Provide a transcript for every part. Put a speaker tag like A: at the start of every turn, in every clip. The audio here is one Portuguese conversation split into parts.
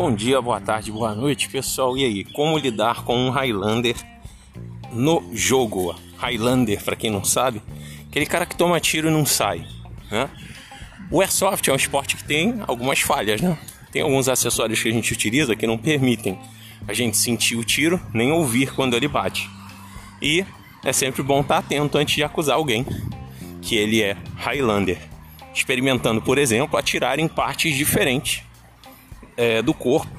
A: Bom dia, boa tarde, boa noite, pessoal. E aí, como lidar com um Highlander no jogo? Highlander, para quem não sabe, aquele cara que toma tiro e não sai, né? O airsoft é um esporte que tem algumas falhas, né? Tem alguns acessórios que a gente utiliza que não permitem a gente sentir o tiro nem ouvir quando ele bate. E é sempre bom estar atento antes de acusar alguém que ele é Highlander, experimentando, por exemplo, atirar em partes diferentes é, do corpo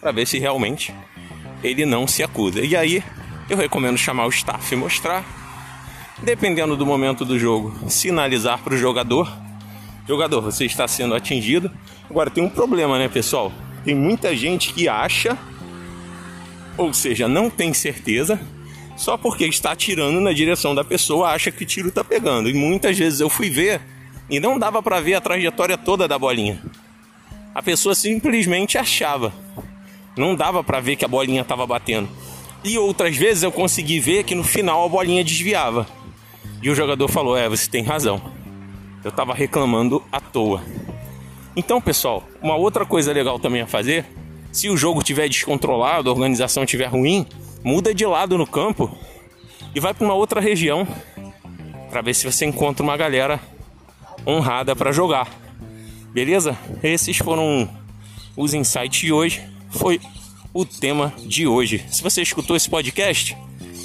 A: para ver se realmente ele não se acusa. E aí eu recomendo chamar o staff e mostrar, dependendo do momento do jogo, sinalizar para o jogador: jogador, você está sendo atingido. Agora tem um problema, né, pessoal? Tem muita gente que acha, ou seja, não tem certeza, só porque está atirando na direção da pessoa, acha que o tiro está pegando. E muitas vezes eu fui ver e não dava para ver a trajetória toda da bolinha a pessoa simplesmente achava. Não dava para ver que a bolinha estava batendo. E outras vezes eu consegui ver que no final a bolinha desviava. E o jogador falou: É, você tem razão. Eu estava reclamando à toa. Então, pessoal, uma outra coisa legal também a fazer: se o jogo estiver descontrolado, a organização estiver ruim, muda de lado no campo e vai para uma outra região para ver se você encontra uma galera honrada para jogar. Beleza? Esses foram os insights de hoje. Foi o tema de hoje. Se você escutou esse podcast,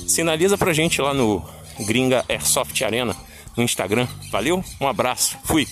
A: sinaliza pra gente lá no Gringa Airsoft Arena no Instagram. Valeu? Um abraço. Fui.